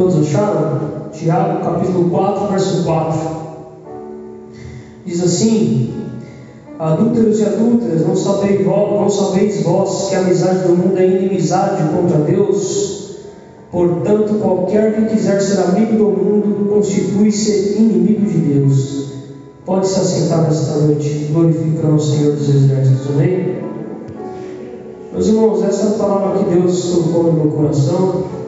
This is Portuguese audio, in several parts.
Todos acharam? Tiago capítulo 4, verso 4. Diz assim: Adúlteros e adúlteras, não sabeis, vós, não sabeis vós que a amizade do mundo é inimizade contra Deus? Portanto, qualquer que quiser ser amigo do mundo constitui-se inimigo de Deus. Pode se assentar nesta noite, glorificando o Senhor dos Exércitos. Amém? Meus irmãos, essa é a palavra que Deus colocou no meu coração.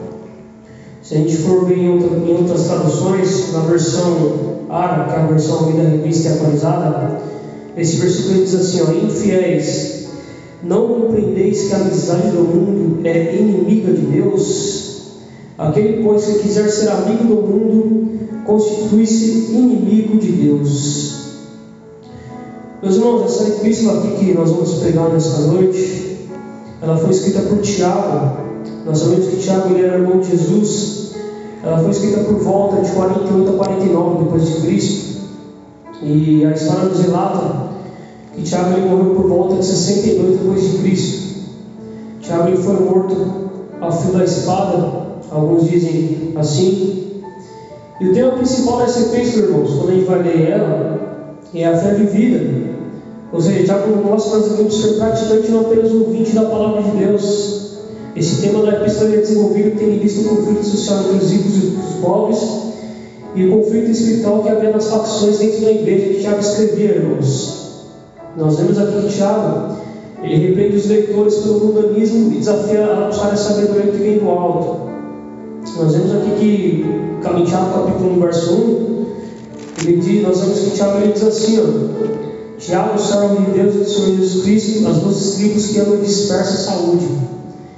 Se a gente for ver em, outra, em outras traduções, na versão ARA, que é a versão da revista e atualizada, esse versículo diz assim: ó, Infiéis, não compreendeis que a amizade do mundo é inimiga de Deus? Aquele, pois, que quiser ser amigo do mundo, constitui-se inimigo de Deus. Meus irmãos, essa epístola aqui que nós vamos pregar nesta noite, ela foi escrita por Tiago. Nós sabemos que Tiago ele era irmão de Jesus. Ela foi escrita por volta de 48 a 49 depois de Cristo. E a história nos relata que Tiago ele morreu por volta de 62 depois de Cristo. Tiago ele foi morto ao fio da espada Alguns dizem assim. E o tema principal dessa epístola, irmãos, quando a gente vai ler ela, é a fé vivida. Ou seja, como nós, nós devemos ser praticamente não apenas ouvinte da palavra de Deus. Esse tema da é desenvolvido tendo visto o conflito social entre os ricos e os pobres e o conflito espiritual que havia nas facções dentro da igreja que Tiago escrevia, irmãos. Nós vemos aqui que Tiago ele repreende os leitores pelo mundanismo e desafia a buscar a sabedoria que vem do alto. Nós vemos aqui que, em Tiago capítulo 1, verso 1, ele diz, nós vemos que Tiago ele diz assim, ó, Tiago, servo de Deus e do Senhor Jesus Cristo, as duas tribos que amam dispersa saúde.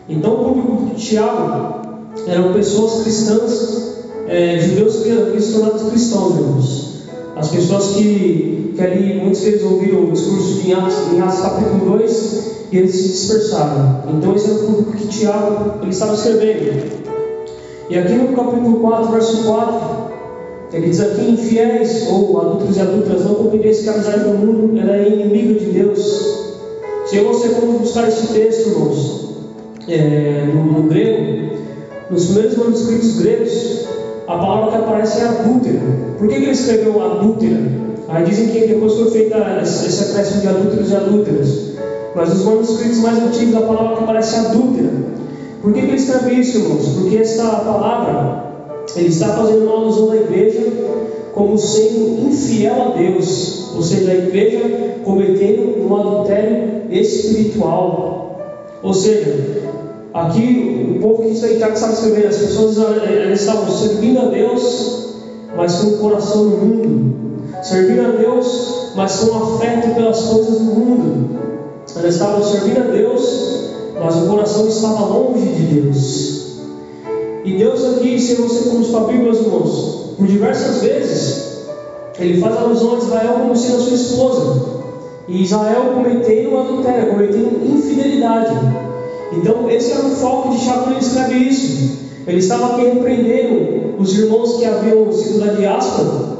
Então o público de Tiago eram pessoas cristãs, é, judeus que se tornaram cristãos, irmãos. As pessoas que, que ali, muitos deles ouviram o discurso de Atos, em Atos capítulo 2 e eles se dispersaram. Então esse era o público que Tiago ele estava escrevendo. E aqui no capítulo 4, verso 4, ele diz aqui, infiéis ou adultos e adultas, não compreendeis que a amizade do mundo ela é inimiga de Deus. Se você for buscar esse texto, irmãos, é, no, no, grego, nos primeiros manuscritos gregos, a palavra que aparece é adúltera. Por que, que ele escreveu adúltera? Aí dizem que depois foi feita esse acréscimo de adúlteros e adúlteras. Mas nos manuscritos mais antigos, a palavra que aparece é adúltera. Por que, que ele escreve isso, irmãos? Porque esta palavra, ele está fazendo uma alusão da igreja como sendo infiel a Deus, ou seja, a igreja cometendo um adultério espiritual. Ou seja, aqui o povo que está sabe escrever, as pessoas elas estavam servindo a Deus, mas com o coração no mundo, servindo a Deus, mas com afeto pelas coisas do mundo. Elas estavam servindo a Deus, mas o coração estava longe de Deus. E Deus aqui, se você for para a Bíblia, meus irmãos, por diversas vezes, ele faz alusão a Israel como sendo a sua esposa. E Israel cometendo adultério, cometendo infidelidade. Então, esse era o foco de Tiago ele escreve isso. Ele estava aqui repreendendo os irmãos que haviam sido da diáspora.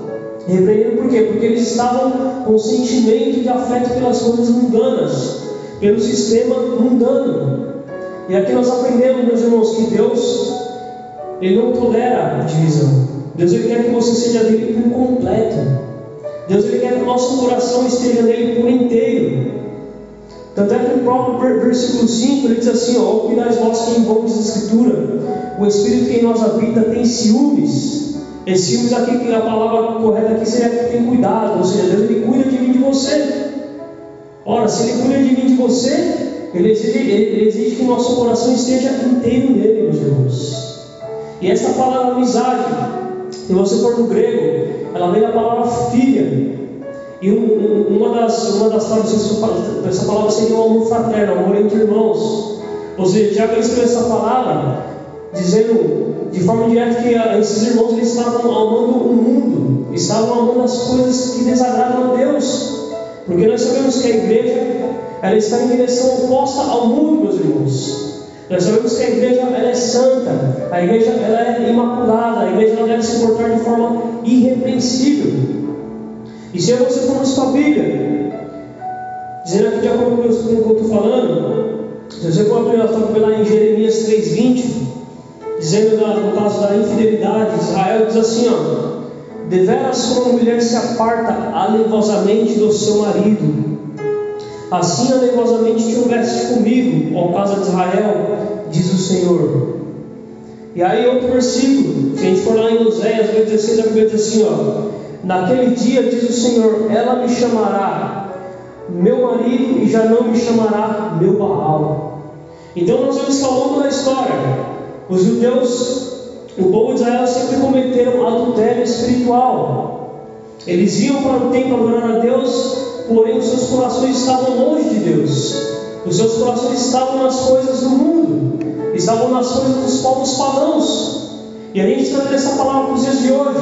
Repreendendo por quê? Porque eles estavam com sentimento de afeto pelas coisas mundanas pelo sistema mundano. E aqui nós aprendemos, meus irmãos, que Deus ele não tolera divisão. Deus ele quer que você seja dele por completo. Deus ele quer que o nosso coração esteja nele por inteiro. Tanto é que no próprio versículo 5 ele diz assim: ó, cuidais vós que envolves a escritura. O Espírito que em nós habita tem ciúmes. Esse ciúmes aqui, a palavra correta aqui seria que tem cuidado, ou seja, Deus ele cuida de mim de você. Ora, se Ele cuida de mim de você, Ele exige, ele exige que o nosso coração esteja inteiro nele, meus irmãos. E essa palavra amizade, se você for no grego, ela vem da palavra filha. E um, uma, das, uma das traduções dessa palavra seria o amor fraterno, o amor entre irmãos. Ou seja, que escreveu essa palavra, dizendo de forma direta que esses irmãos eles estavam amando o mundo, estavam amando as coisas que desagradam a Deus. Porque nós sabemos que a igreja ela está em direção oposta ao mundo, meus irmãos. Nós sabemos que a igreja ela é santa, a igreja ela é imaculada, a igreja ela deve se portar de forma irrepreensível. E se você for para a Bíblia, dizendo aqui de acordo com o que eu estou falando, se você for abrir lá em Jeremias 3,20, dizendo no caso da infidelidade, Israel diz assim, ó, deveras como mulher se aparta alevosamente do seu marido, assim alevosamente te houveste comigo, ó casa de Israel, diz o Senhor. E aí outro versículo, se a gente for lá em Oséias 16, a Bíblia diz assim, ó, naquele dia diz o Senhor, ela me chamará meu marido e já não me chamará meu Baal. Então nós vemos que ao da história, os judeus, o povo de Israel sempre cometeram adultério espiritual. Eles iam para o templo adorar a Deus, porém os seus corações estavam longe de Deus. Os seus corações estavam nas coisas do mundo, estavam nas coisas dos povos pagãos. E a gente traz essa palavra para os dias de hoje.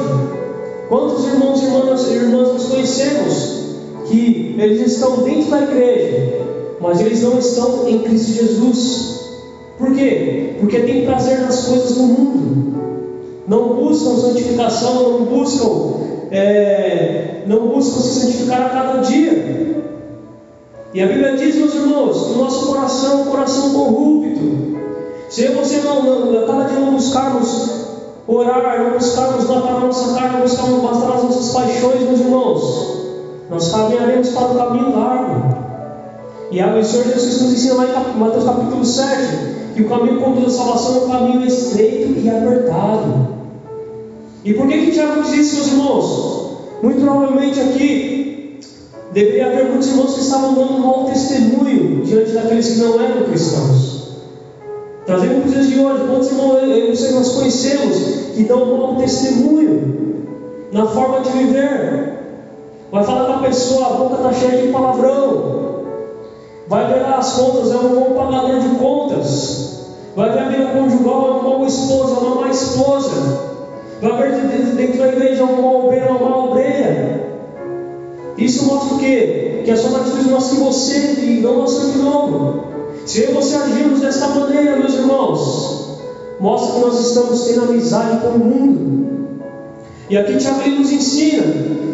Quantos irmãos e irmãs, irmãs nós conhecemos que eles estão dentro da igreja, mas eles não estão em Cristo Jesus? Por quê? Porque tem prazer nas coisas do mundo, não buscam santificação, não buscam, é, não buscam se santificar a cada dia. E a Bíblia diz, meus irmãos, que o nosso coração é um coração corrupto. Se você não, não, a cada dia não buscarmos orar, não buscarmos matar a nossa carne, não buscarmos matar as nossas paixões, meus irmãos, nós caminharemos para o caminho largo. E o Senhor Jesus nos ensina lá em Mateus capítulo 7 que o caminho que conduz à salvação é um caminho estreito e apertado. E por que que Tiago diz isso, meus irmãos? Muito provavelmente aqui deveria haver muitos irmãos que estavam dando um mau testemunho diante daqueles que não eram cristãos. Trazendo para os dias de hoje, quantos irmãos eu nós conhecemos que dão um mau testemunho na forma de viver? Vai falar com a pessoa, a boca está cheia de palavrão. Vai lá as contas, é um bom pagador de contas. Vai ver a vida conjugal, é uma boa esposa, uma má esposa. Vai ver dentro da igreja é uma má obreira, uma má obreira. Isso mostra o quê? Que as suas atitudes mostram que você e não mostram de novo. Se eu e você agirmos desta maneira, meus irmãos, mostra que nós estamos tendo amizade com o mundo. E aqui Tiago nos ensina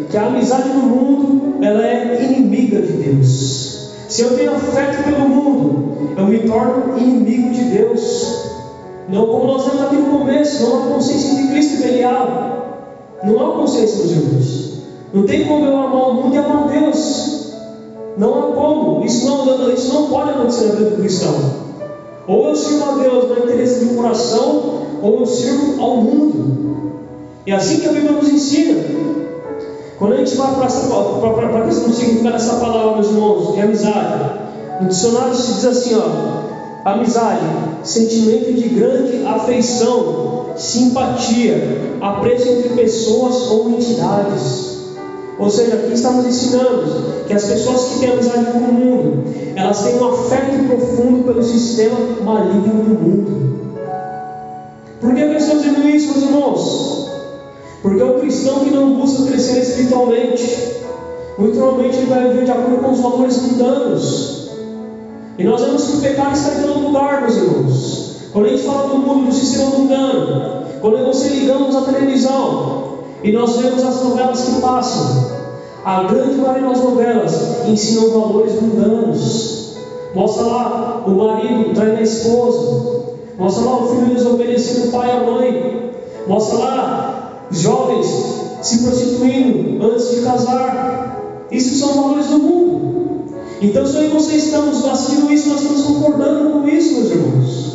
que a amizade no mundo ela é inimiga de Deus. Se eu tenho afeto pelo mundo, eu me torno inimigo de Deus. Não como nós vemos aqui no começo, não há consciência de Cristo Belial. Não há consciência, meus irmãos. Não tem como eu amar o mundo e amar Deus. Não há como. Isso não, isso não pode acontecer na vida do cristão. Ou eu sirvo a Deus no interesse do coração, ou eu sirvo ao mundo. É assim que a Bíblia nos ensina. Quando a gente vai para a questão do significado dessa palavra, meus irmãos, de amizade, no dicionário se diz assim: ó, amizade, sentimento de grande afeição, simpatia, apreço entre pessoas ou entidades. Ou seja, aqui estamos ensinando que as pessoas que têm amizade com o mundo, elas têm um afeto profundo pelo sistema maligno do mundo. Por que eu estou dizendo isso, meus irmãos? Porque o cristão que não busca crescer espiritualmente, muito provavelmente ele vai viver de acordo com os valores mundanos. E nós vemos que o pecado está em todo lugar, meus irmãos. Quando a gente fala do mundo, do sistema mundano, quando você ligamos a televisão e nós vemos as novelas que passam, a grande maioria das novelas ensinam valores mundanos. Mostra lá o marido traindo a esposa, mostra lá o filho desobedecendo o pai e a mãe, mostra lá jovens se prostituindo antes de casar. Isso são valores do mundo. Então, se eu e você estamos assistindo isso, nós estamos concordando com isso, meus irmãos.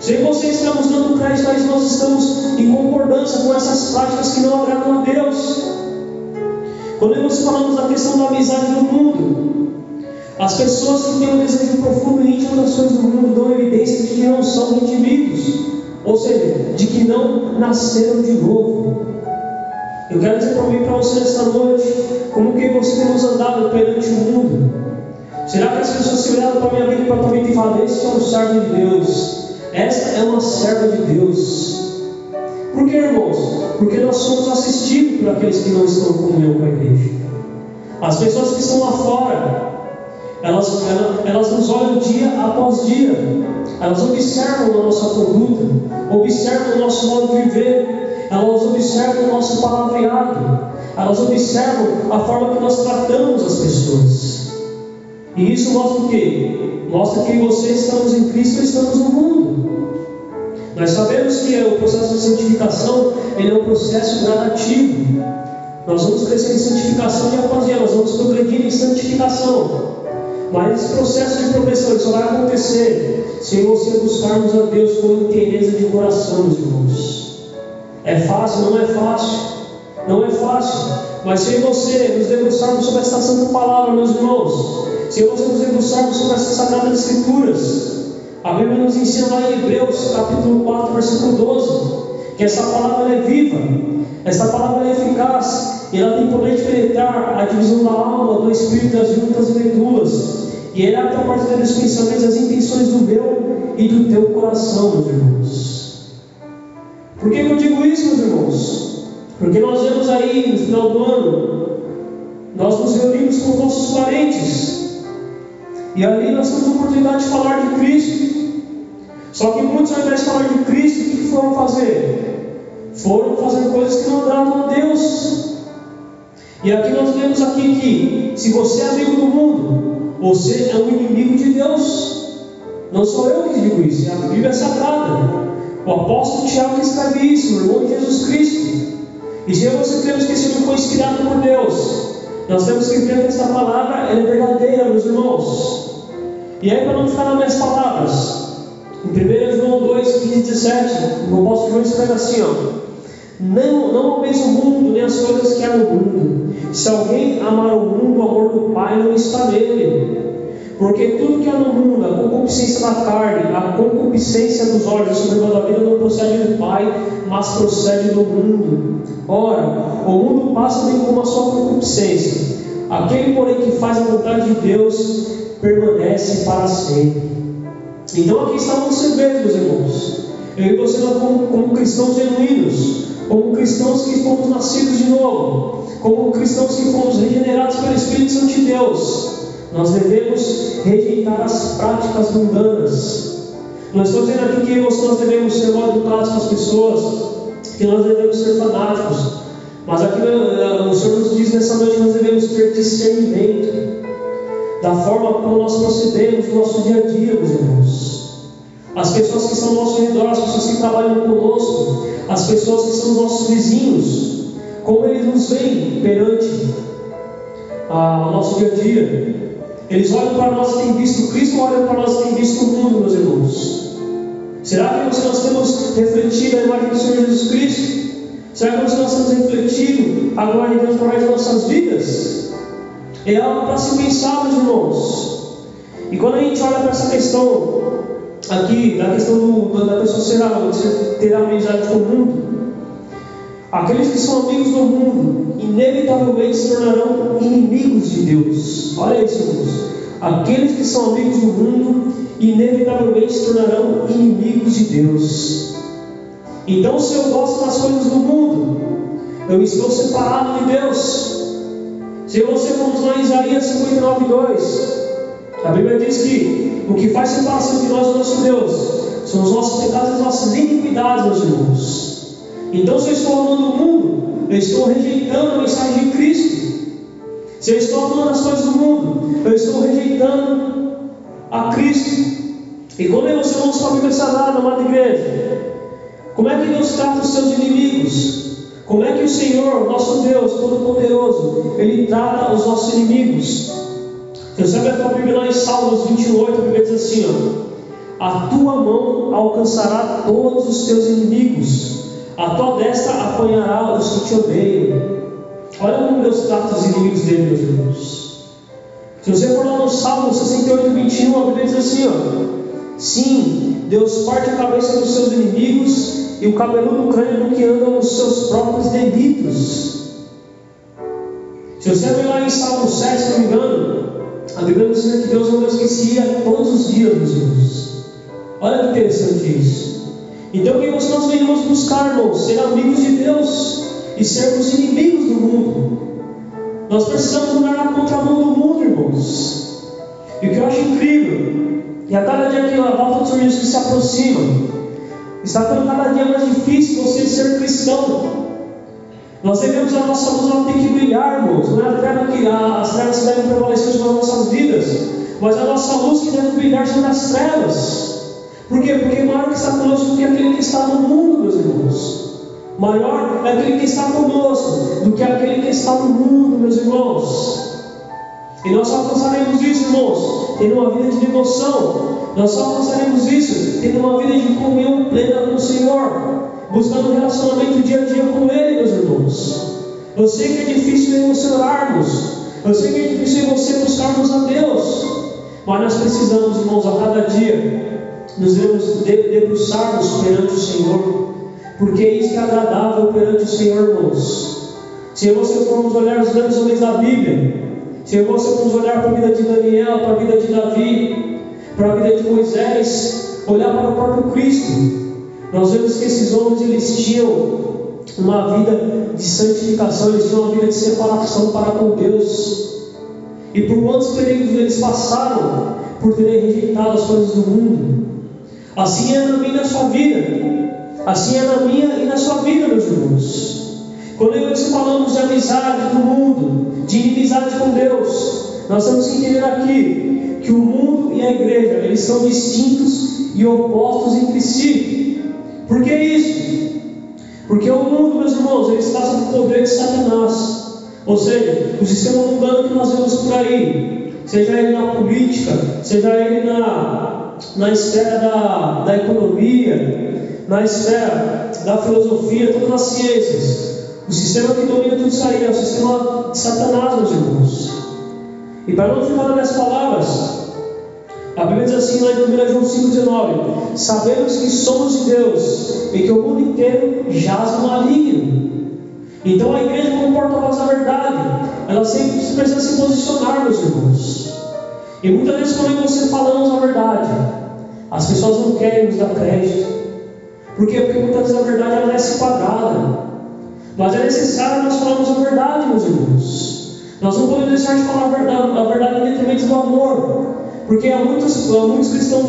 Se eu e você estamos dando crédito a isso, nós estamos em concordância com essas práticas que não agradam a Deus. Quando nós falamos da questão da amizade do mundo, as pessoas que têm um desejo profundo e íntimo das coisas do mundo dão evidência de que não são indivíduos, ou seja, de que não nasceram de novo. Eu quero dizer para mim para você nesta noite, como que você temos andado perante o mundo? Será que as pessoas se olharam para a minha vida e para a tua vida e falam, este é um servo de Deus, esta é uma serva de Deus? Por que, irmãos? Porque nós somos assistidos por aqueles que não estão com comunhão com a igreja. As pessoas que estão lá fora, elas, elas, elas nos olham dia após dia, elas observam a nossa conduta, observam o nosso modo de viver, elas observam o nosso palavreado, elas observam a forma que nós tratamos as pessoas. E isso mostra o quê? Mostra que você estamos em Cristo e estamos no mundo. Nós sabemos que o processo de santificação ele é um processo gradativo. Nós vamos crescer em santificação dia após nós vamos progredir em santificação. Mas esse processo de progressão só vai acontecer se você buscarmos a Deus com interesse de coração, meus irmãos. É fácil? Não é fácil. Não é fácil. Mas se você nos debruçarmos sobre esta santa palavra, meus irmãos, se você nos debruçarmos sobre essas sagradas escrituras, a Bíblia nos ensina lá em Hebreus, capítulo 4, versículo 12, que essa palavra é viva, essa palavra é eficaz, e ela tem poder de penetrar a divisão da alma, do espírito, das juntas e medulas, e ela é apta a partir dos pensamentos, as intenções do meu e do teu coração, meus irmãos. Por que, que eu digo isso, meus irmãos? Porque nós vemos aí no final do ano, nós nos reunimos com nossos parentes, e ali nós temos a oportunidade de falar de Cristo. Só que muitos, ao invés de falar de Cristo, o que foram fazer? Foram fazer coisas que não agravam a Deus. E aqui nós vemos aqui que se você é amigo do mundo, você é um inimigo de Deus. Não sou eu que digo isso, a Bíblia é sagrada. O apóstolo Tiago escreve isso, o irmão de Jesus Cristo. E se você cremos que esse livro foi inspirado por Deus, nós temos que crer que essa palavra é verdadeira, meus irmãos. E aí, para não ficar nas minhas palavras, em 1 João 2, 15 e 17, o apóstolo João escreve assim: ó, não, não ameis o mundo, nem as coisas que há no mundo. Se alguém amar o mundo, o amor do Pai não está nele. Porque tudo que há no mundo, a concupiscência da carne, a concupiscência dos olhos, a soberba da vida, não procede do Pai, mas procede do mundo. Ora, o mundo passa bem como a sua concupiscência. Aquele, porém, que faz a vontade de Deus, permanece para sempre. Então aqui está o segredo, meus irmãos. Eu e você, como, como cristãos genuínos, como cristãos que fomos nascidos de novo, como cristãos que fomos regenerados pelo Espírito Santo de Deus, nós devemos rejeitar as práticas mundanas. Nós estamos dizendo aqui que nós devemos ser mal educados com as pessoas, que nós devemos ser fanáticos. Mas aqui eh, o Senhor nos diz nessa noite que nós devemos ter discernimento da forma como nós procedemos no nosso dia a dia, meus irmãos. As pessoas que estão ao nosso redor, as pessoas que trabalham conosco, as pessoas que são nossos vizinhos, como eles nos veem perante o nosso dia a dia. Eles olham para nós e têm visto Cristo olham para nós e têm visto o mundo, meus irmãos? Será que nós temos refletido a imagem do Senhor Jesus Cristo? Será que nós temos refletido a glória de Deus através das nossas vidas? É algo para se pensar, meus irmãos. E quando a gente olha para essa questão aqui, da questão do, da pessoa ser, ter amizade com o mundo, aqueles que são amigos do mundo, inevitavelmente se tornarão inimigos de Deus. Olha isso, irmãos. Aqueles que são amigos do mundo, inevitavelmente se tornarão inimigos de Deus. Então, se eu gosto das coisas do mundo, eu estou separado de Deus. Se você vamos lá em Isaías 59, 2, a Bíblia diz que o que faz separação de nós do nosso Deus são os nossos pecados e as nossas iniquidades, meus irmãos. Então, se eu estou amando o mundo, eu estou rejeitando a mensagem de Cristo. Se eu estou amando as coisas do mundo, eu estou rejeitando a Cristo. E como é você não a Bíblia Sagrada, amada igreja? Como é que Deus trata os seus inimigos? Como é que o Senhor, nosso Deus Todo-Poderoso, Ele trata os nossos inimigos? Você sabe a tua Bíblia lá em Salmos 28, a Bíblia diz assim: ó, A tua mão alcançará todos os teus inimigos, a tua destra apanhará os que te odeiam. Olha como Deus trata os inimigos dele, meus irmãos. Se você for lá no Salmo 68, 21, a Bíblia diz assim: ó, Sim, Deus parte a cabeça dos seus inimigos e o cabeludo crânio do que andam nos seus próprios delitos. Se você ver lá em Salmo 7, se não me engano, a Bíblia nos ensina que Deus é um Deus que se ia todos os dias, meus irmãos. Olha que interessante isso. Então, que nós venhamos buscar, irmãos? Ser amigos de Deus e sermos inimigos do mundo. Nós precisamos mudar na contramão do mundo, irmãos. E o que eu acho incrível, e a cada dia que a volta do Senhor Jesus se aproxima, está ficando cada dia mais difícil você ser cristão. Nós devemos a nossa luz ela tem que brilhar, irmãos. Não é a treva que as trevas devem prevalecer sobre as nossas vidas, mas a nossa luz que deve brilhar sobre as trevas. Por quê? Porque maior que está conosco do que aquele que está no mundo, meus irmãos. Maior é aquele que está conosco do que aquele que está no mundo, meus irmãos. E nós só alcançaremos isso, irmãos, tendo uma vida de devoção. Nós só alcançaremos isso tendo uma vida de comunhão plena com o Senhor, buscando um relacionamento dia a dia com Ele, meus irmãos. Eu sei que é difícil emocionarmos, eu sei que é difícil você buscarmos a Deus, mas nós precisamos, irmãos, a cada dia nos debruçarmos perante o Senhor, porque é isso é agradável perante o Senhor, irmãos. Se você formos olhar os grandes homens da Bíblia, se você formos olhar para a vida de Daniel, para a vida de Davi, para a vida de Moisés, olhar para o próprio Cristo, nós vemos que esses homens eles tinham uma vida de santificação, eles tinham uma vida de separação para com Deus. E por quantos períodos eles passaram por terem rejeitado as coisas do mundo? Assim é na minha e na sua vida. Assim é na minha e na sua vida, meus irmãos. Quando nós falamos de amizade do mundo, de inimizade com Deus, nós temos que entender aqui que o mundo e a igreja eles são distintos e opostos entre si. Por que isso? Porque o mundo, meus irmãos, ele está sob o poder de Satanás. Ou seja, o sistema mundano que nós vemos por aí, seja ele na política, seja ele na, na esfera da, da economia, na esfera da filosofia, todas as ciências. O sistema que domina tudo isso aí é o sistema de Satanás, meus irmãos. E para não ficar nas palavras, a Bíblia diz assim lá em 1 João 5,19: Sabemos que somos de Deus e que o mundo inteiro jaz no maligno. Então a igreja, como porta-voz da verdade, ela sempre precisa se posicionar, meus irmãos. E muitas vezes, quando você falamos a verdade, as pessoas não querem nos dar crédito. Por quê? Porque muitas vezes a verdade ela é se quadrada. Mas é necessário nós falarmos a verdade, meus irmãos. Nós não podemos deixar de falar a verdade, a verdade em detrimento do amor. Porque há muitos, há muitos cristãos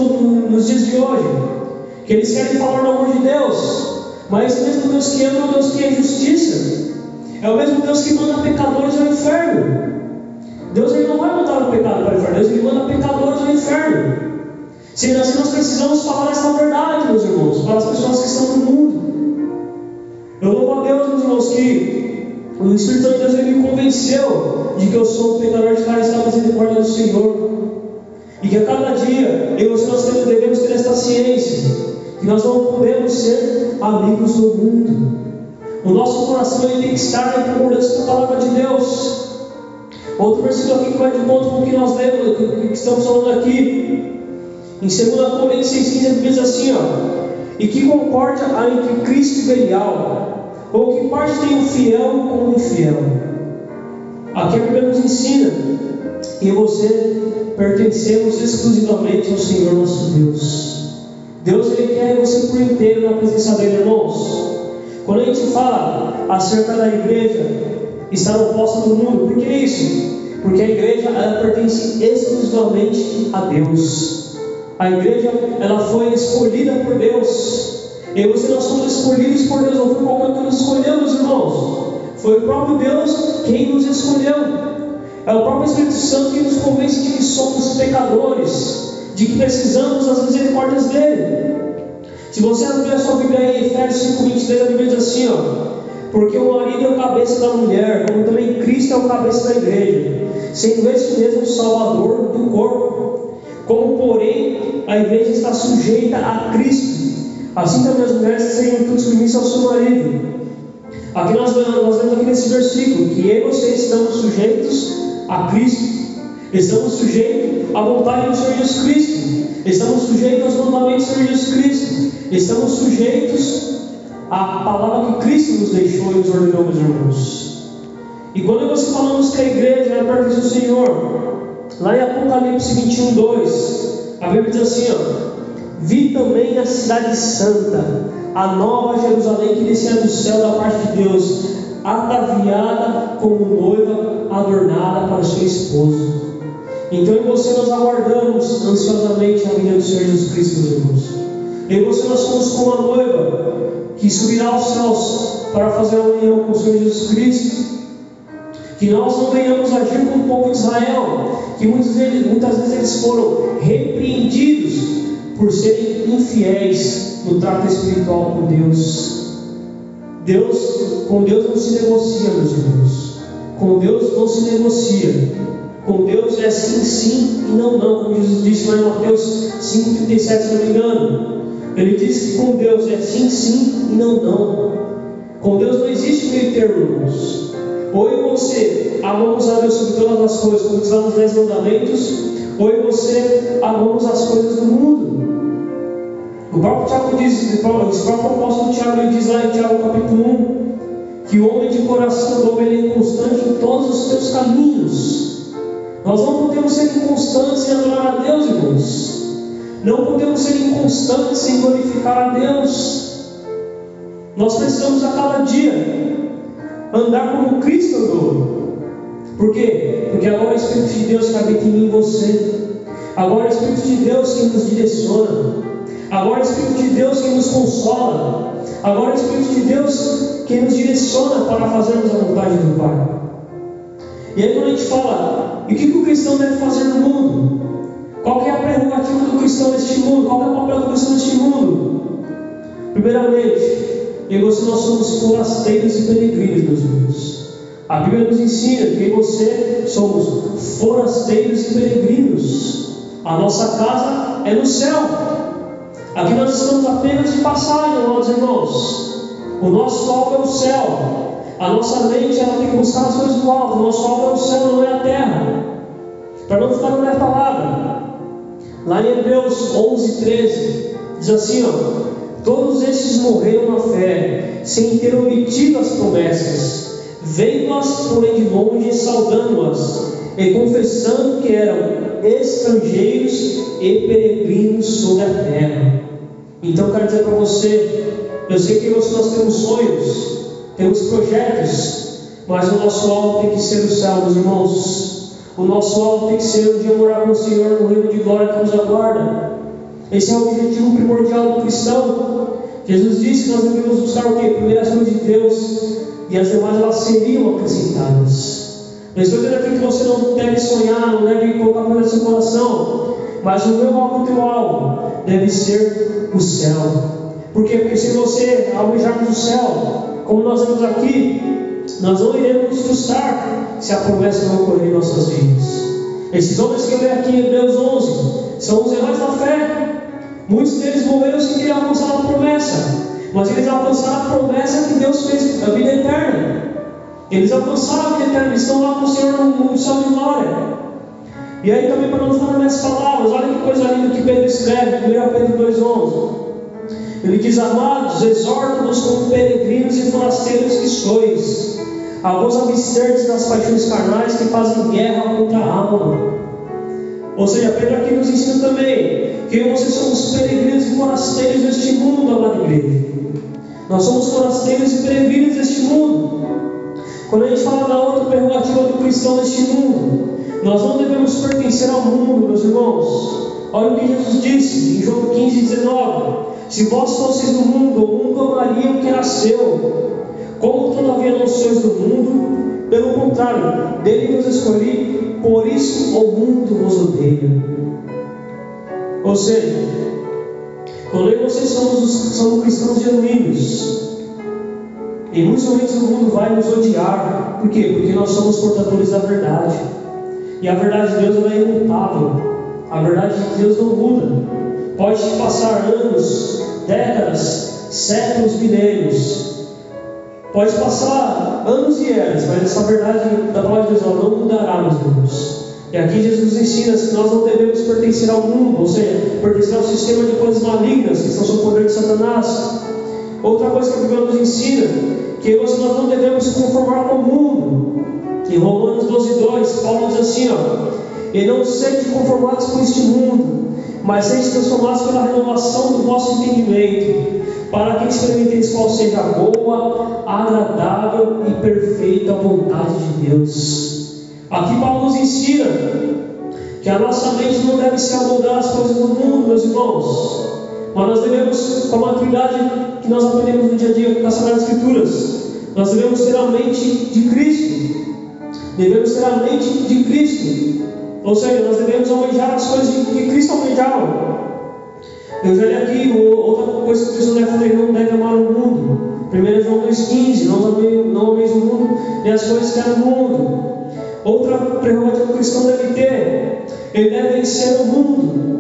nos dias de hoje que eles querem falar do amor de Deus. Mas esse mesmo Deus que ama é o Deus que é justiça. É o mesmo Deus que manda pecadores ao inferno. Deus ele não vai mandar o pecado para o inferno, Deus ele manda pecadores ao inferno. Assim nós precisamos falar essa verdade, meus irmãos, para as pessoas que estão no mundo. Eu louvo a Deus, meus irmãos, que o Espírito de Deus me convenceu de que eu sou um pecador de cara está misericórdia do Senhor. E que a cada dia eu e nós devemos ter esta ciência, que nós não podemos ser amigos do mundo. O nosso coração ele tem que estar na concordância com a palavra de Deus. Outro versículo aqui que vai de conta com o que nós lemos, que estamos falando aqui. Em 2 Coríntios 6,15 diz assim: ó, E que concórdia há entre Cristo e Belial, ou que parte tem o fiel com o infiel? Aqui a Bíblia nos ensina que você pertencemos exclusivamente ao Senhor nosso Deus. Deus ele quer você por inteiro na presença dele, irmãos. Quando a gente fala acerca da igreja estar oposta do mundo, por que isso? Porque a igreja ela pertence exclusivamente a Deus. A igreja ela foi escolhida por Deus. Eu e você nós somos escolhidos por Deus, não foi qualquer que nos escolheu, meus irmãos. Foi o próprio Deus quem nos escolheu. É o próprio Espírito Santo que nos convence de que somos pecadores, de que precisamos das misericórdias dele. Se você abrir a sua Bíblia em Efésios 5, 23, a Bíblia diz assim: ó, Porque o marido é o cabeça da mulher, como também Cristo é o cabeça da igreja, sendo este mesmo o Salvador do corpo. Como, porém, a igreja está sujeita a Cristo Assim também as mulheres sejam submissas ao seu marido. Aqui nós, nós vemos aqui nesse versículo que eu e você estamos sujeitos a Cristo. Estamos sujeitos à vontade do Senhor Jesus Cristo. Estamos sujeitos aos mandamentos do Senhor Jesus Cristo. Estamos sujeitos à palavra que Cristo nos deixou e nos ordenou, meus irmãos. E quando nós falamos que a igreja é perto do Senhor, lá em Apocalipse 21, 2, a Bíblia diz assim: ó, Vi também a cidade santa, a nova Jerusalém que descia do céu da parte de Deus, ataviada como noiva adornada para o seu esposo. Então em você nós aguardamos ansiosamente a vinda do Senhor Jesus Cristo, meus irmãos. Em você nós somos como a noiva que subirá aos céus para fazer a união com o Senhor Jesus Cristo. Que nós não venhamos agir como o povo de Israel, que muitas vezes, muitas vezes eles foram repreendidos por serem infiéis no trato espiritual com Deus. Deus, com Deus não se negocia, meus irmãos. Com Deus não se negocia. Com Deus é sim, sim e não, não, como Jesus disse lá em Mateus 5,37, se não me engano. Ele disse que com Deus é sim, sim e não, não. Com Deus não existe meio termo, irmãos. Ou você amamos a Deus sobre todas as coisas, como lá nos Dez Mandamentos, ou você amamos as coisas do mundo. O próprio Tiago diz, o próprio apóstolo Tiago ele diz lá em Tiago capítulo 1, que o homem de coração do homem é inconstante em todos os seus caminhos. Nós não podemos ser inconstantes em adorar a Deus, irmãos. Não podemos ser inconstantes em glorificar a Deus. Nós precisamos a cada dia andar como Cristo andou. Por quê? Porque agora o Espírito de Deus habita em mim e você. Agora o Espírito de Deus que nos direciona. Agora o Espírito de Deus que nos consola. Agora o Espírito de Deus que nos direciona para fazermos a vontade do Pai. E aí quando a gente fala, e o que, que o cristão deve fazer no mundo? Qual é a prerrogativa do cristão neste mundo? Qual é o papel do cristão neste mundo? Primeiramente, eu e você nós somos forasteiros e peregrinos, meus irmãos. A Bíblia nos ensina que eu e você somos forasteiros e peregrinos. A nossa casa é no céu. Aqui nós estamos apenas de passagem, amados irmãos. O nosso alvo é o céu. A nossa mente ela tem que buscar as coisas do alto. O nosso alvo é o céu, não é a terra. Para não ficar na palavra. Lá em Hebreus 11, 13, diz assim: ó, Todos estes morreram na fé, sem ter obtido as promessas, vendo-as porém de longe, saudando-as, e confessando que eram estrangeiros e peregrinos sobre a terra. Então, quero dizer para você: eu sei que nós temos sonhos, temos projetos, mas o nosso alvo tem que ser o céu, meus irmãos. O nosso alvo tem que ser o dia morar com o Senhor no reino de glória que nos aguarda. Esse é o objetivo primordial do cristão. Jesus disse que nós devemos buscar o quê? Primeiro as coisas de Deus e as demais elas seriam acrescentadas. Não estou dizendo aqui que você não deve sonhar, não deve colocar coisa no seu coração, mas o meu alvo, o teu alvo, deve ser o céu. Por quê? Porque se você almejarmos o céu, como nós vemos aqui, nós não iremos nos frustrar se a promessa não ocorrer em nossas vidas. Esses homens que eu leio aqui em Hebreus 11 são os heróis da fé. Muitos deles morreram sem querer alcançar a promessa, mas eles alcançaram a promessa que Deus fez, a vida eterna. Eles alcançaram a vida eterna, estão lá com o Senhor no céu de glória. E aí também para não falar minhas palavras, olha que coisa linda que Pedro escreve, 1 Pedro 2,11. Ele diz, amados, exorto-nos como peregrinos e forasteiros que sois, a vos abster das paixões carnais que fazem guerra contra a alma. Ou seja, Pedro aqui nos ensina também que eu e você somos peregrinos e forasteiros deste mundo, amada igreja. Nós somos forasteiros e peregrinos deste mundo. Quando a gente fala da outra prerrogativa do cristão neste mundo, nós não devemos pertencer ao mundo, meus irmãos. Olha o que Jesus disse em João 15, 19: Se vós fosseis do mundo, o mundo amaria o que era seu. Como todavia não sois do mundo, pelo contrário, dele vos escolhi, por isso o mundo vos odeia. Ou seja, quando eu e vocês somos, somos cristãos genuínos, em muitos momentos o mundo vai nos odiar. Por quê? Porque nós somos portadores da verdade. E a verdade de Deus é imutável. A verdade de Deus não muda. Pode passar anos, décadas, séculos, milênios. Pode passar anos e eras, mas essa verdade da palavra de Deus não mudará, meus irmãos. E aqui Jesus ensina que nós não devemos pertencer ao mundo, ou seja, pertencer ao sistema de coisas malignas que estão sob o poder de Satanás. Outra coisa que a Bíblia nos ensina, que nós não devemos conformar com o mundo. Em Romanos 12, 2, Paulo diz assim: ó, E não sejam conformados com este mundo, mas sejam transformados pela renovação do vosso entendimento para que experimenteis qual seja a boa, agradável e perfeita vontade de Deus. Aqui Paulo nos ensina que a nossa mente não deve se amoldar às coisas do mundo, meus irmãos, mas nós devemos, com a maturidade que nós aprendemos no dia a dia das Sagradas Escrituras, nós devemos ter a mente de Cristo. Devemos ter a mente de Cristo. Ou seja, nós devemos almejar as coisas que Cristo almejava. Eu já li aqui outra coisa que o pessoal deve fazer, não deve amar o mundo. 1 João 2,15, não não ameis o mundo, nem as coisas que há no mundo. Outra prerrogativa que o cristão deve ter, ele deve vencer o mundo.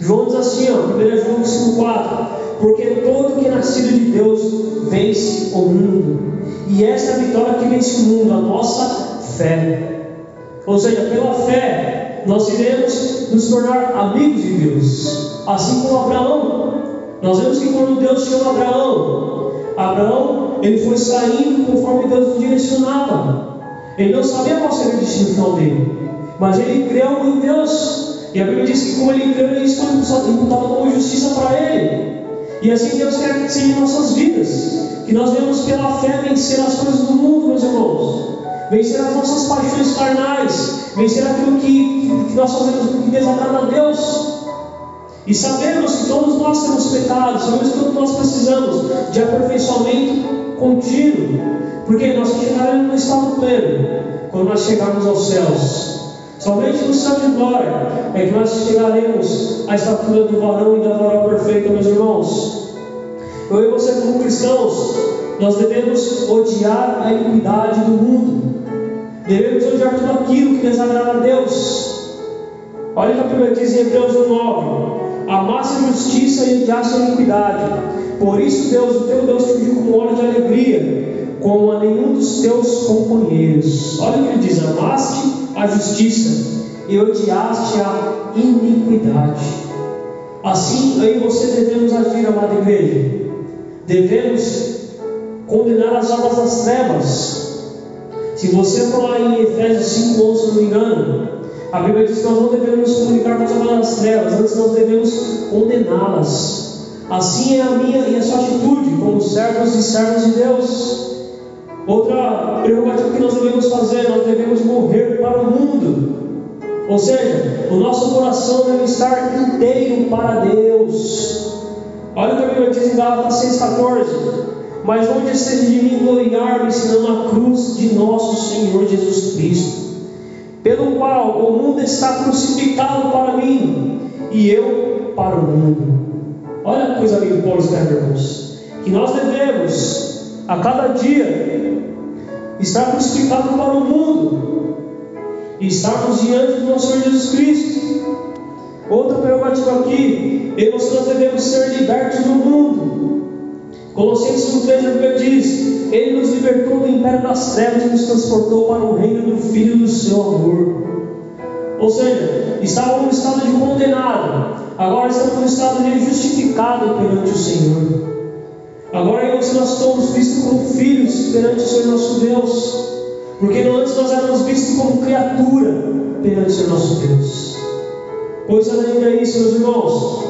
João diz assim, ó, 1 João 5,4, porque todo que é nascido de Deus vence o mundo. E esta é a vitória que vence o mundo, a nossa fé. Ou seja, pela fé, nós iremos nos tornar amigos de Deus. Assim como Abraão. Nós vemos que quando Deus chama Abraão, Abraão, ele foi saindo conforme Deus o direcionava. Ele não sabia qual seria o destino final dele. Mas ele creu em Deus. E a Bíblia diz que como ele creu, isso foi imputado como justiça para ele. E assim Deus quer que seja em nossas vidas. Que nós venhamos pela fé vencer as coisas do mundo, meus irmãos vencer as nossas paixões carnais, vencer aquilo que, que nós fazemos que desagrada a Deus. E sabemos que todos nós temos pecados, sabemos que todos nós precisamos de aperfeiçoamento contínuo, porque nós chegaremos no estado pleno quando nós chegarmos aos céus. Somente no céu de glória é que nós chegaremos à estatura do varão e da varoa perfeita, meus irmãos. Eu e você, como cristãos, nós devemos odiar a iniquidade do mundo. Devemos odiar tudo aquilo que desagrada a Deus. Olha o que a Bíblia diz em Hebreus 9: Amasse a justiça e odiasse a iniquidade. Por isso, Deus, o teu Deus, te ungiu com óleo de alegria, como a nenhum dos teus companheiros. Olha o que ele diz: Amaste a justiça e odiaste a iniquidade. Assim, aí você devemos agir, amada igreja. Devemos condenar as obras das trevas se você for lá em Efésios 5, 11, se não me engano, a Bíblia diz que nós não devemos comunicar com as trevas, antes nós devemos condená-las. Assim é a minha e a sua atitude, como servos e servos de Deus. Outra prerrogativa que nós devemos fazer, nós devemos morrer para o mundo. Ou seja, o nosso coração deve estar inteiro para Deus. Olha o que a Bíblia diz em Gálatas 6,14 mas onde esteja de mim gloriar-me, senão a cruz de nosso Senhor Jesus Cristo, pelo qual o mundo está crucificado para mim e eu para o mundo. Olha a coisa ali que Paulo irmãos, que nós devemos a cada dia estar crucificado para o mundo e estarmos diante do nosso Senhor Jesus Cristo. Outra prerrogativa aqui, eu nós devemos ser libertos do mundo Colossenses 1,3 a Bíblia diz: Ele nos libertou do império das trevas e nos transportou para o reino do Filho do seu amor. Ou seja, estávamos no estado de condenado, agora estamos no estado de justificado perante o Senhor. Agora nós somos vistos como filhos perante o Senhor nosso Deus, porque antes nós éramos vistos como criatura perante o Senhor nosso Deus. Pois além disso, meus irmãos,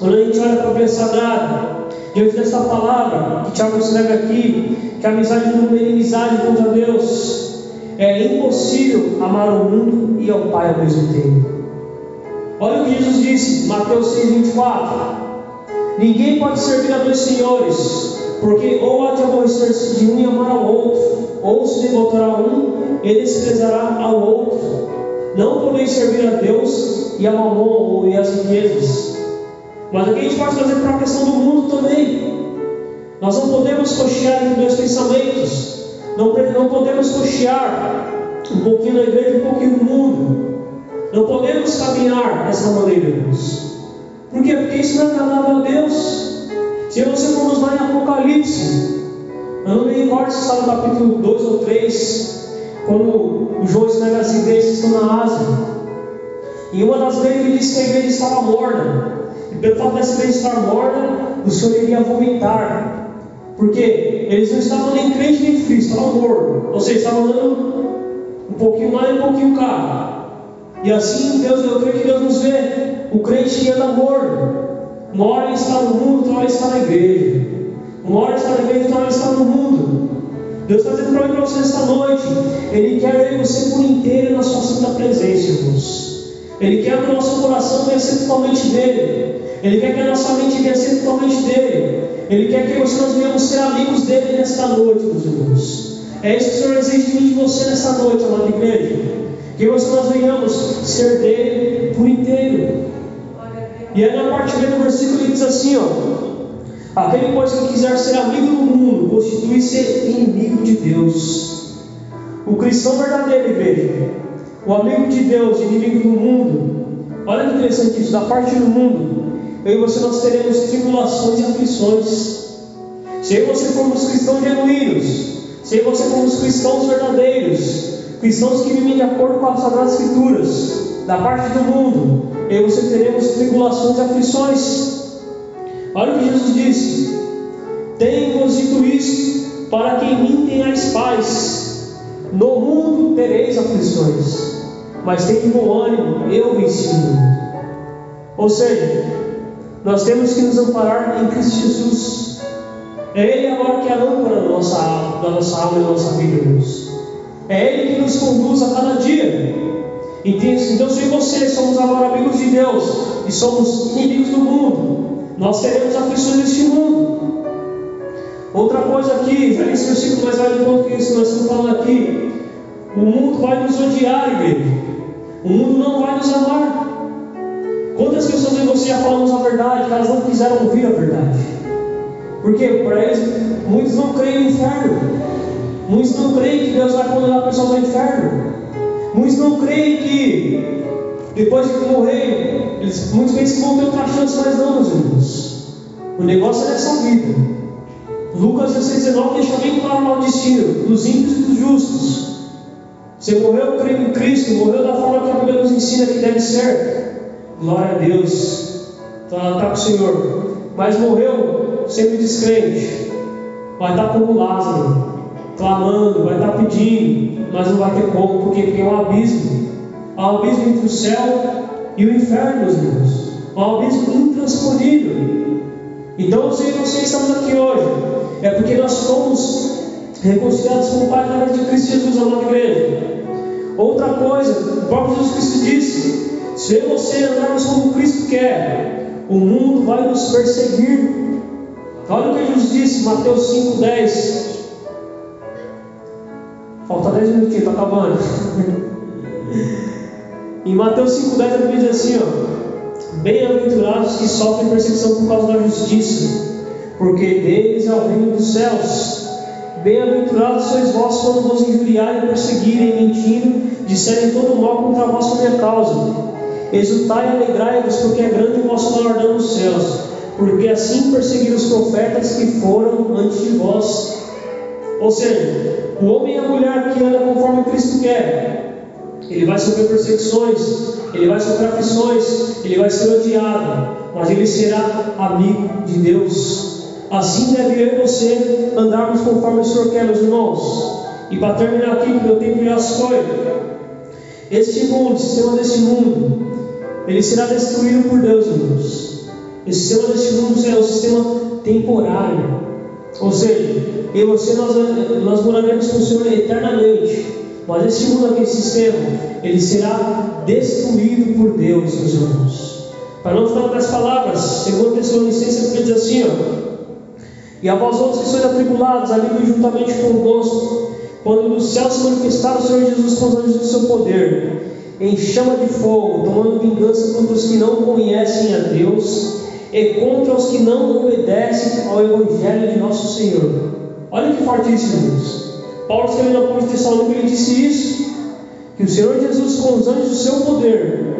quando a gente olha para Bíblia Sagrada, Diante dessa palavra que Tiago escreve aqui, que a amizade não tem inimizade contra Deus, é impossível amar o mundo e ao Pai ao mesmo tempo. Olha o que Jesus disse, Mateus 6,24: Ninguém pode servir a dois senhores, porque ou há de aborrecer-se de um e amar ao outro, ou se devotará a um e desprezará ao outro. Não podeis servir a Deus e a mamon e as riquezas. Mas aqui a gente pode trazer para a questão do mundo também. Nós não podemos cochear entre dois pensamentos. Não, não podemos cochear um pouquinho na igreja um pouquinho no mundo. Não podemos caminhar dessa maneira, irmãos. Por quê? Porque isso não é agradável a Deus. Se você formos lá em Apocalipse, eu não me recordo se está no capítulo 2 ou 3, quando o João escreve as igrejas que estão na Ásia. E uma das vezes ele disse que a igreja estava morna. Pelo fato dessa igreja estar morna, o Senhor iria vomitar. Porque eles não estavam nem crente nem frio, estavam mortos. Ou seja, estavam andando um pouquinho lá e um pouquinho cá. E assim, Deus, eu creio que Deus nos vê. O crente que anda morto. Uma hora ele está no mundo, outra hora está na igreja. Uma hora está na igreja, outra hora está no mundo. Deus está dizendo para mim para você esta noite. Ele quer você por inteiro na sua santa presença, irmãos. Ele quer que o nosso coração venha ser totalmente dele. Ele quer que a nossa mente venha ser totalmente dele. Ele quer que nós venhamos ser amigos dele nesta noite, meus irmãos. É isso que o Senhor exige de mim de você nesta noite, amada igreja. Que nós venhamos ser dele por inteiro. E aí na parte B do versículo ele diz assim, ó. Aquele, pois, que quiser ser amigo do mundo, constitui-se inimigo de Deus. O cristão verdadeiro, igreja, o amigo de Deus, inimigo do mundo. Olha que interessante isso, da parte do mundo, eu e você nós teremos tribulações e aflições. Se eu e você formos cristãos genuínos, se eu e você formos cristãos verdadeiros, cristãos que vivem de acordo com as Sagradas Escrituras, da parte do mundo, eu e você teremos tribulações e aflições. Olha o que Jesus disse: Tenho-vos dito isto, para que em mim tenhais paz. No mundo tereis aflições, mas tenham bom ânimo, eu venci o mundo. Ou seja, nós temos que nos amparar em Cristo Jesus. É Ele agora que é a âncora da nossa, da nossa alma e da nossa vida, Deus. É Ele que nos conduz a cada dia. Então, se você somos agora amigos de Deus e somos inimigos do mundo, nós teremos aflições neste mundo. Outra coisa aqui, já nesse versículo mais de ponto que isso nós estamos falando aqui. O mundo vai nos odiar, igreja. O mundo não vai nos amar. Quantas pessoas em você já falamos a verdade, elas não quiseram ouvir a verdade? Porque para eles, muitos não creem no inferno. Muitos não creem que Deus vai condenar pessoas ao inferno. Muitos não creem que depois de morrer, eles, muitos pensam que vão ter outra chance, mas não, meus irmãos. O negócio é nessa vida. Lucas 16, 19 deixa bem claro o destino dos ímpios e dos justos. Você morreu crendo em Cristo, morreu da forma que a Bíblia nos ensina que deve ser. Glória a Deus. Está tá com o Senhor. Mas morreu sendo descrente. Vai estar como Lázaro, clamando, vai estar pedindo, mas não vai ter como, porque tem um abismo. Há um abismo entre o céu e o inferno, meus irmãos. Há um abismo intransponível. Então, se você estamos aqui hoje, é porque nós somos reconciliados com o Pai através de Cristo Jesus, a nossa igreja. Outra coisa, o próprio Jesus Cristo disse: se eu e você andarmos como Cristo quer, o mundo vai nos perseguir. Olha o que Jesus disse, Mateus 5,10. Falta 10 minutinhos, está acabando. em Mateus 5,10 a Bíblia diz assim: ó, Bem-aventurados que sofrem perseguição por causa da justiça, porque deles é o reino dos céus. Bem-aventurados sois vós quando vos injuriarem, perseguirem, mentindo, disserem todo mal contra vós por minha causa. Exultai e alegrai-vos, porque é grande o vosso galardão nos céus, porque assim perseguiram os profetas que foram antes de vós. Ou seja, o homem e a mulher que anda conforme Cristo quer, ele vai sofrer perseguições, ele vai sofrer aflições, ele vai ser odiado, mas ele será amigo de Deus. Assim deve eu e você andarmos conforme o Senhor quer, meus irmãos. E para terminar aqui, porque eu tempo já se foi. Este mundo, o sistema deste mundo, ele será destruído por Deus, irmãos. Esse sistema deste mundo é um sistema temporário. Ou seja, eu e você nós, nós moraremos com o Senhor eternamente. Mas esse mundo aqui, esse sistema, ele será destruído por Deus, meus irmãos. Para não ficar com as palavras, segundo Tessalonicenses, ele diz assim, ó. E a vós outros que sois atribulados, alivem juntamente convosco, quando no céu se manifestar o Senhor Jesus com os anjos do seu poder em chama de fogo, tomando vingança contra os que não conhecem a Deus e contra os que não obedecem ao Evangelho de nosso Senhor. Olha que forte isso, irmãos. Paulo escrevendo ao povo de Tessalônica, ele disse isso: que o Senhor Jesus, com os anjos do seu poder,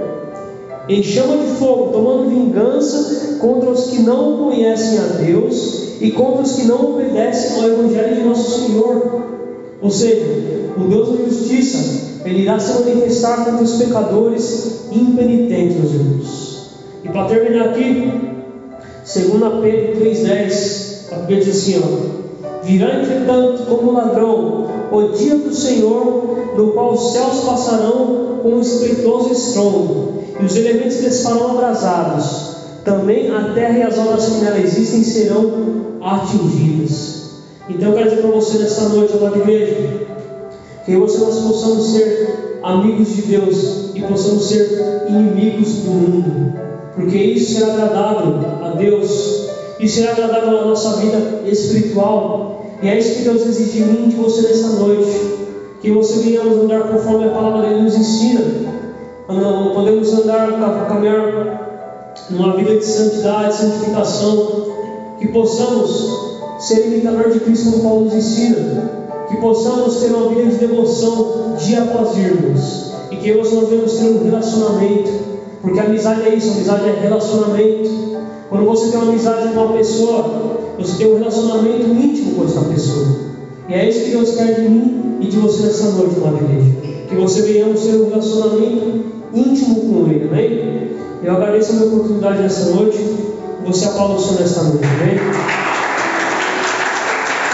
em chama de fogo, tomando vingança contra os que não conhecem a Deus e contra os que não obedecem ao Evangelho de nosso Senhor. Ou seja, o Deus da justiça ele irá se manifestar contra os pecadores impenitentes, meus irmãos. E para terminar aqui, 2 Pedro 3,10, a Bíblia diz assim: ó, Virá entretanto como ladrão o dia do Senhor, no qual os céus passarão com um esplitoso estrondo, e os elementos desfarão abrasados. Também a terra e as obras que nela existem serão atingidas. Então eu quero dizer para você nesta noite, amada igreja, que você nós possamos ser amigos de Deus e possamos ser inimigos do mundo, porque isso será agradável a Deus, isso será agradável na nossa vida espiritual, e é isso que Deus exige de mim e de você nesta noite, que você venhamos andar conforme a palavra dele nos ensina, podemos andar, caminhar numa vida de santidade, santificação, que possamos ser imitador de Cristo como Paulo nos ensina, que possamos ter uma vida de devoção dia após dia, e que nós devemos ter um relacionamento, porque amizade é isso, amizade é relacionamento. Quando você tem uma amizade com uma pessoa, você tem um relacionamento íntimo com essa pessoa. E é isso que Deus quer de mim e de você nessa noite, uma igreja. Que você venhamos ter um relacionamento íntimo com Ele, amém? Eu agradeço a minha oportunidade nessa noite. Você aplaude o Senhor nesta noite, amém?